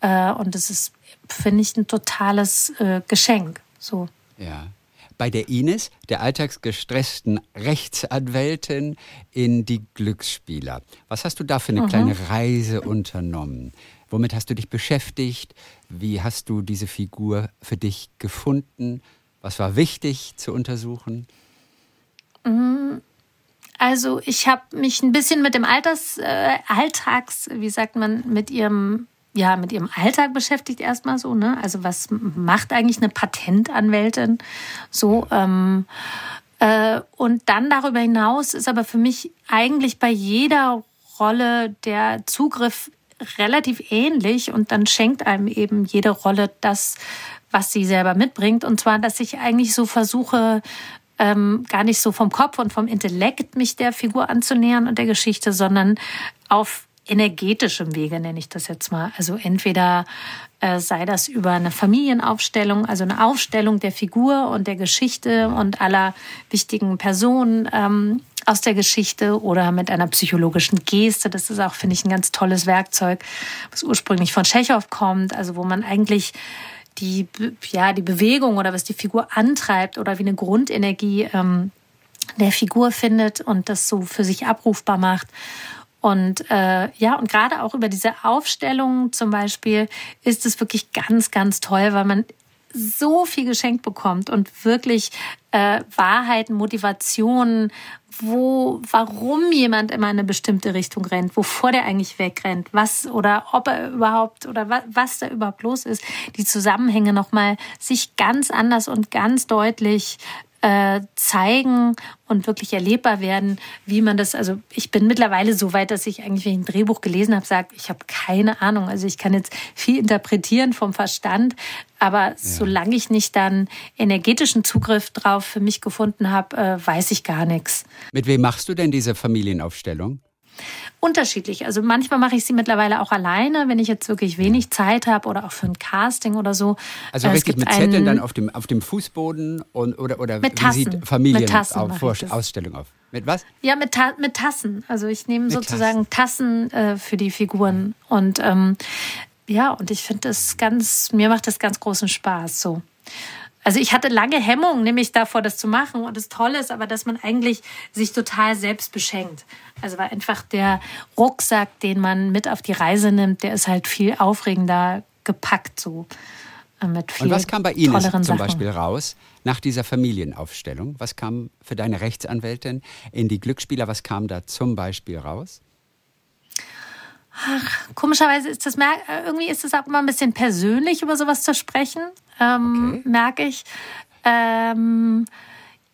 äh, und das ist, finde ich, ein totales äh, Geschenk. So. Ja. Bei der Ines, der alltagsgestressten Rechtsanwältin, in die Glücksspieler. Was hast du da für eine mhm. kleine Reise unternommen? Womit hast du dich beschäftigt? Wie hast du diese Figur für dich gefunden? Was war wichtig zu untersuchen? Mhm. Also ich habe mich ein bisschen mit dem Alters, äh, Alltags, wie sagt man, mit ihrem ja mit ihrem Alltag beschäftigt erstmal so, ne? Also was macht eigentlich eine Patentanwältin so? Ähm, äh, und dann darüber hinaus ist aber für mich eigentlich bei jeder Rolle der Zugriff relativ ähnlich und dann schenkt einem eben jede Rolle das, was sie selber mitbringt. Und zwar, dass ich eigentlich so versuche, ähm, gar nicht so vom Kopf und vom Intellekt mich der Figur anzunähern und der Geschichte, sondern auf energetischem Wege, nenne ich das jetzt mal. Also entweder äh, sei das über eine Familienaufstellung, also eine Aufstellung der Figur und der Geschichte und aller wichtigen Personen ähm, aus der Geschichte oder mit einer psychologischen Geste. Das ist auch, finde ich, ein ganz tolles Werkzeug, was ursprünglich von Tschechow kommt, also wo man eigentlich die, ja, die Bewegung oder was die Figur antreibt oder wie eine Grundenergie ähm, der Figur findet und das so für sich abrufbar macht. Und äh, ja, und gerade auch über diese Aufstellung zum Beispiel ist es wirklich ganz, ganz toll, weil man so viel geschenkt bekommt und wirklich äh, Wahrheiten, Motivationen, wo, warum jemand immer in eine bestimmte Richtung rennt, wovor der eigentlich wegrennt, was oder ob er überhaupt oder was, was da überhaupt los ist, die Zusammenhänge nochmal sich ganz anders und ganz deutlich äh, zeigen und wirklich erlebbar werden, wie man das, also ich bin mittlerweile so weit, dass ich eigentlich, wenn ich ein Drehbuch gelesen habe, sage, ich habe keine Ahnung. Also ich kann jetzt viel interpretieren vom Verstand, aber ja. solange ich nicht dann energetischen Zugriff drauf für mich gefunden habe, äh, weiß ich gar nichts. Mit wem machst du denn diese Familienaufstellung? Unterschiedlich. Also manchmal mache ich sie mittlerweile auch alleine, wenn ich jetzt wirklich wenig Zeit habe oder auch für ein Casting oder so. Also äh, richtig mit Zetteln dann auf dem, auf dem Fußboden und, oder, oder mit Tassen. wie sieht Familienausstellung auf, auf? Mit was? Ja, mit, Ta mit Tassen. Also ich nehme sozusagen Tassen, Tassen äh, für die Figuren. Und ähm, ja, und ich finde das ganz, mir macht das ganz großen Spaß so. Also ich hatte lange Hemmungen, nämlich davor, das zu machen. Und das Tolle ist aber, dass man eigentlich sich total selbst beschenkt. Also weil einfach der Rucksack, den man mit auf die Reise nimmt, der ist halt viel aufregender gepackt so. Äh, mit viel Und was kam bei Ihnen zum Sachen. Beispiel raus nach dieser Familienaufstellung? Was kam für deine Rechtsanwältin in die Glücksspieler? Was kam da zum Beispiel raus? Ach, komischerweise ist das äh, irgendwie ist es auch immer ein bisschen persönlich über sowas zu sprechen, ähm, okay. merke ich. Ähm,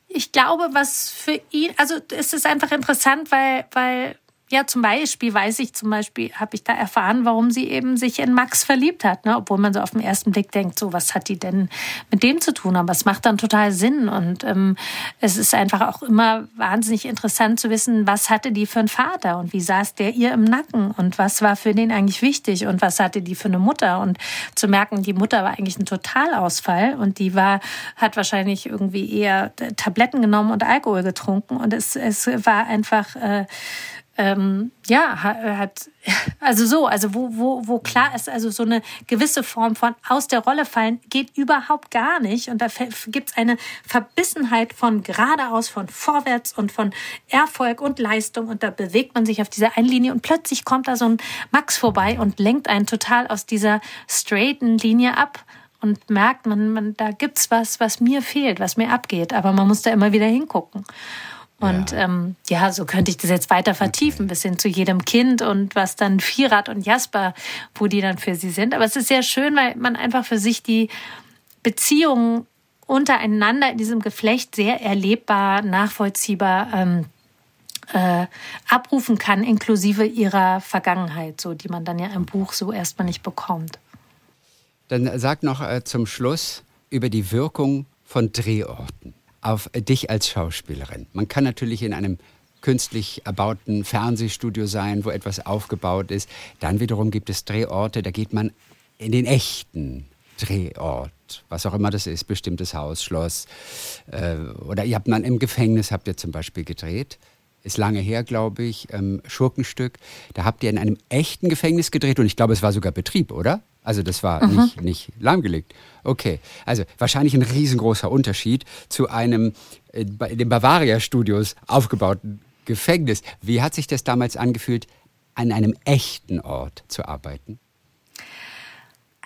ich glaube, was für ihn, also es ist einfach interessant, weil, weil ja, zum Beispiel weiß ich zum Beispiel, habe ich da erfahren, warum sie eben sich in Max verliebt hat, ne? obwohl man so auf den ersten Blick denkt, so was hat die denn mit dem zu tun? Aber es macht dann total Sinn und ähm, es ist einfach auch immer wahnsinnig interessant zu wissen, was hatte die für einen Vater und wie saß der ihr im Nacken und was war für den eigentlich wichtig und was hatte die für eine Mutter und zu merken, die Mutter war eigentlich ein Totalausfall und die war hat wahrscheinlich irgendwie eher Tabletten genommen und Alkohol getrunken und es es war einfach äh, ähm, ja, hat, (laughs) also so, also wo, wo, wo klar ist, also so eine gewisse Form von aus der Rolle fallen geht überhaupt gar nicht. Und da gibt es eine Verbissenheit von geradeaus, von vorwärts und von Erfolg und Leistung. Und da bewegt man sich auf dieser einen Linie und plötzlich kommt da so ein Max vorbei und lenkt einen total aus dieser straighten Linie ab und merkt, man, man, da gibt's was, was mir fehlt, was mir abgeht. Aber man muss da immer wieder hingucken. Und ja. Ähm, ja, so könnte ich das jetzt weiter vertiefen, bis hin zu jedem Kind und was dann Vierrad und Jasper, wo die dann für sie sind. Aber es ist sehr schön, weil man einfach für sich die Beziehungen untereinander in diesem Geflecht sehr erlebbar, nachvollziehbar ähm, äh, abrufen kann, inklusive ihrer Vergangenheit, so die man dann ja im Buch so erstmal nicht bekommt. Dann sag noch äh, zum Schluss über die Wirkung von Drehorten auf dich als Schauspielerin. Man kann natürlich in einem künstlich erbauten Fernsehstudio sein, wo etwas aufgebaut ist. Dann wiederum gibt es Drehorte, da geht man in den echten Drehort, was auch immer das ist, bestimmtes Haus, Schloss. Äh, oder ihr habt man im Gefängnis, habt ihr zum Beispiel gedreht. Ist lange her, glaube ich, ähm, Schurkenstück. Da habt ihr in einem echten Gefängnis gedreht und ich glaube, es war sogar Betrieb, oder? Also das war mhm. nicht, nicht lahmgelegt. Okay, also wahrscheinlich ein riesengroßer Unterschied zu einem äh, in den Bavaria Studios aufgebauten Gefängnis. Wie hat sich das damals angefühlt, an einem echten Ort zu arbeiten?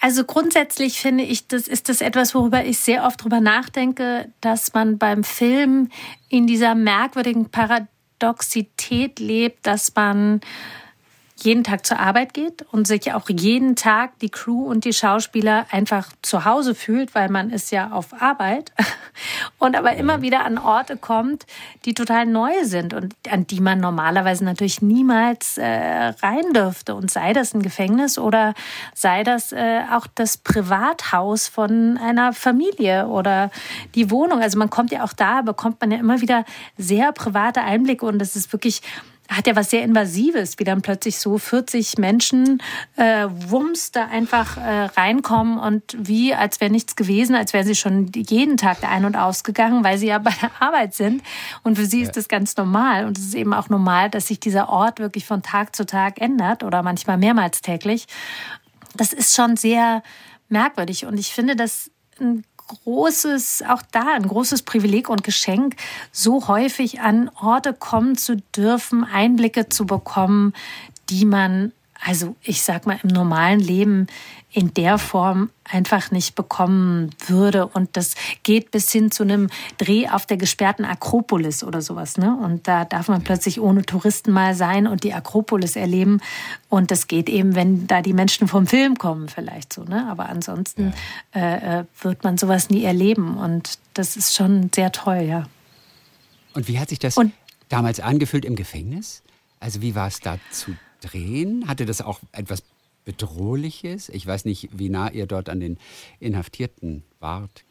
Also grundsätzlich finde ich, das ist das etwas, worüber ich sehr oft drüber nachdenke, dass man beim Film in dieser merkwürdigen Paradoxität lebt, dass man jeden Tag zur Arbeit geht und sich auch jeden Tag die Crew und die Schauspieler einfach zu Hause fühlt, weil man ist ja auf Arbeit (laughs) und aber immer wieder an Orte kommt, die total neu sind und an die man normalerweise natürlich niemals äh, rein dürfte. Und sei das ein Gefängnis oder sei das äh, auch das Privathaus von einer Familie oder die Wohnung. Also man kommt ja auch da, bekommt man ja immer wieder sehr private Einblicke und das ist wirklich hat ja was sehr Invasives, wie dann plötzlich so 40 Menschen äh, wumms da einfach äh, reinkommen und wie, als wäre nichts gewesen, als wären sie schon jeden Tag ein- und ausgegangen, weil sie ja bei der Arbeit sind. Und für sie ist das ganz normal. Und es ist eben auch normal, dass sich dieser Ort wirklich von Tag zu Tag ändert oder manchmal mehrmals täglich. Das ist schon sehr merkwürdig. Und ich finde, dass ein großes, auch da ein großes Privileg und Geschenk, so häufig an Orte kommen zu dürfen, Einblicke zu bekommen, die man, also ich sag mal, im normalen Leben in der Form einfach nicht bekommen würde. Und das geht bis hin zu einem Dreh auf der gesperrten Akropolis oder sowas. Ne? Und da darf man plötzlich ohne Touristen mal sein und die Akropolis erleben. Und das geht eben, wenn da die Menschen vom Film kommen, vielleicht so. Ne? Aber ansonsten ja. äh, äh wird man sowas nie erleben. Und das ist schon sehr toll, ja. Und wie hat sich das und, damals angefühlt im Gefängnis? Also wie war es da zu drehen? Hatte das auch etwas Bedrohliches? Ich weiß nicht, wie nah ihr dort an den Inhaftierten wart.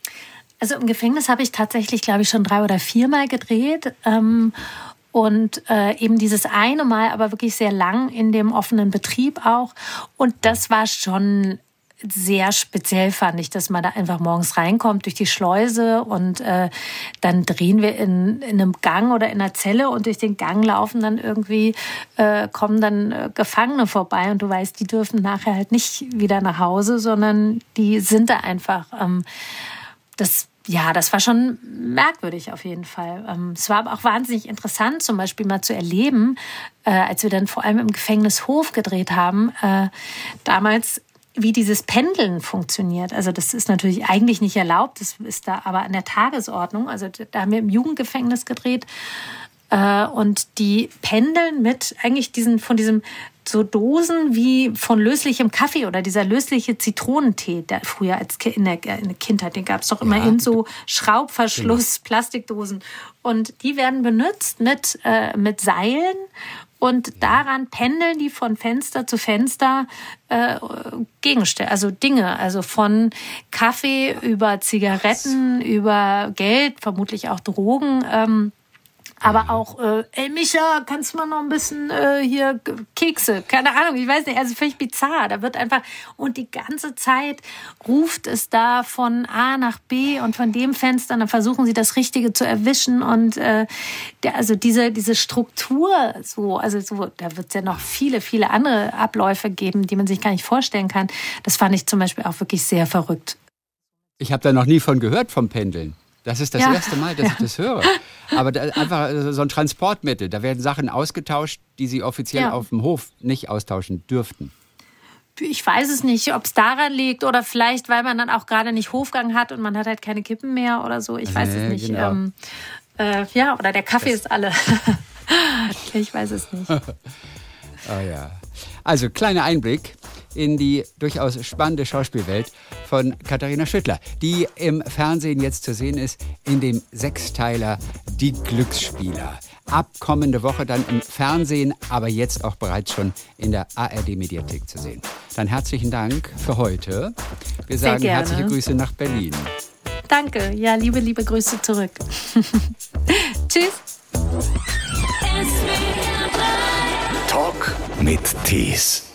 Also im Gefängnis habe ich tatsächlich, glaube ich, schon drei oder viermal gedreht. Ähm, und äh, eben dieses eine Mal, aber wirklich sehr lang in dem offenen Betrieb auch. Und das war schon sehr speziell fand ich, dass man da einfach morgens reinkommt durch die Schleuse und äh, dann drehen wir in, in einem Gang oder in einer Zelle und durch den Gang laufen dann irgendwie, äh, kommen dann äh, Gefangene vorbei und du weißt, die dürfen nachher halt nicht wieder nach Hause, sondern die sind da einfach. Ähm, das ja, das war schon merkwürdig auf jeden Fall. Ähm, es war aber auch wahnsinnig interessant, zum Beispiel mal zu erleben, äh, als wir dann vor allem im Gefängnis Hof gedreht haben. Äh, damals wie dieses Pendeln funktioniert. Also das ist natürlich eigentlich nicht erlaubt, das ist da aber an der Tagesordnung. Also da haben wir im Jugendgefängnis gedreht äh, und die pendeln mit eigentlich diesen von diesem so Dosen wie von löslichem Kaffee oder dieser lösliche Zitronentee, der früher als in der, in der Kindheit, den gab es doch immer ja. in so Schraubverschluss. Plastikdosen. Und die werden benutzt mit, äh, mit Seilen Und daran pendeln die von Fenster zu Fenster äh, Gegenstände, also Dinge, also von Kaffee über Zigaretten, über Geld, vermutlich auch Drogen. Ähm, aber auch, äh, ey Micha, kannst du mal noch ein bisschen äh, hier Kekse? Keine Ahnung, ich weiß nicht, also völlig bizarr. Da wird einfach, und die ganze Zeit ruft es da von A nach B und von dem Fenster, dann versuchen sie das Richtige zu erwischen und äh, der, also diese, diese Struktur so, also so, da wird es ja noch viele, viele andere Abläufe geben, die man sich gar nicht vorstellen kann. Das fand ich zum Beispiel auch wirklich sehr verrückt. Ich habe da noch nie von gehört vom Pendeln. Das ist das ja. erste Mal, dass ja. ich das höre. Aber da, einfach so ein Transportmittel. Da werden Sachen ausgetauscht, die Sie offiziell ja. auf dem Hof nicht austauschen dürften. Ich weiß es nicht, ob es daran liegt oder vielleicht, weil man dann auch gerade nicht Hofgang hat und man hat halt keine Kippen mehr oder so. Ich weiß nee, es nicht. Genau. Ähm, äh, ja, oder der Kaffee das ist alle. (laughs) ich weiß es nicht. oh (laughs) ja. Also, kleiner Einblick in die durchaus spannende Schauspielwelt von Katharina Schüttler, die im Fernsehen jetzt zu sehen ist in dem Sechsteiler Die Glücksspieler. Ab kommende Woche dann im Fernsehen, aber jetzt auch bereits schon in der ARD-Mediathek zu sehen. Dann herzlichen Dank für heute. Wir sagen herzliche Grüße nach Berlin. Danke. Ja, liebe, liebe Grüße zurück. (laughs) Tschüss. Talk mit Tees.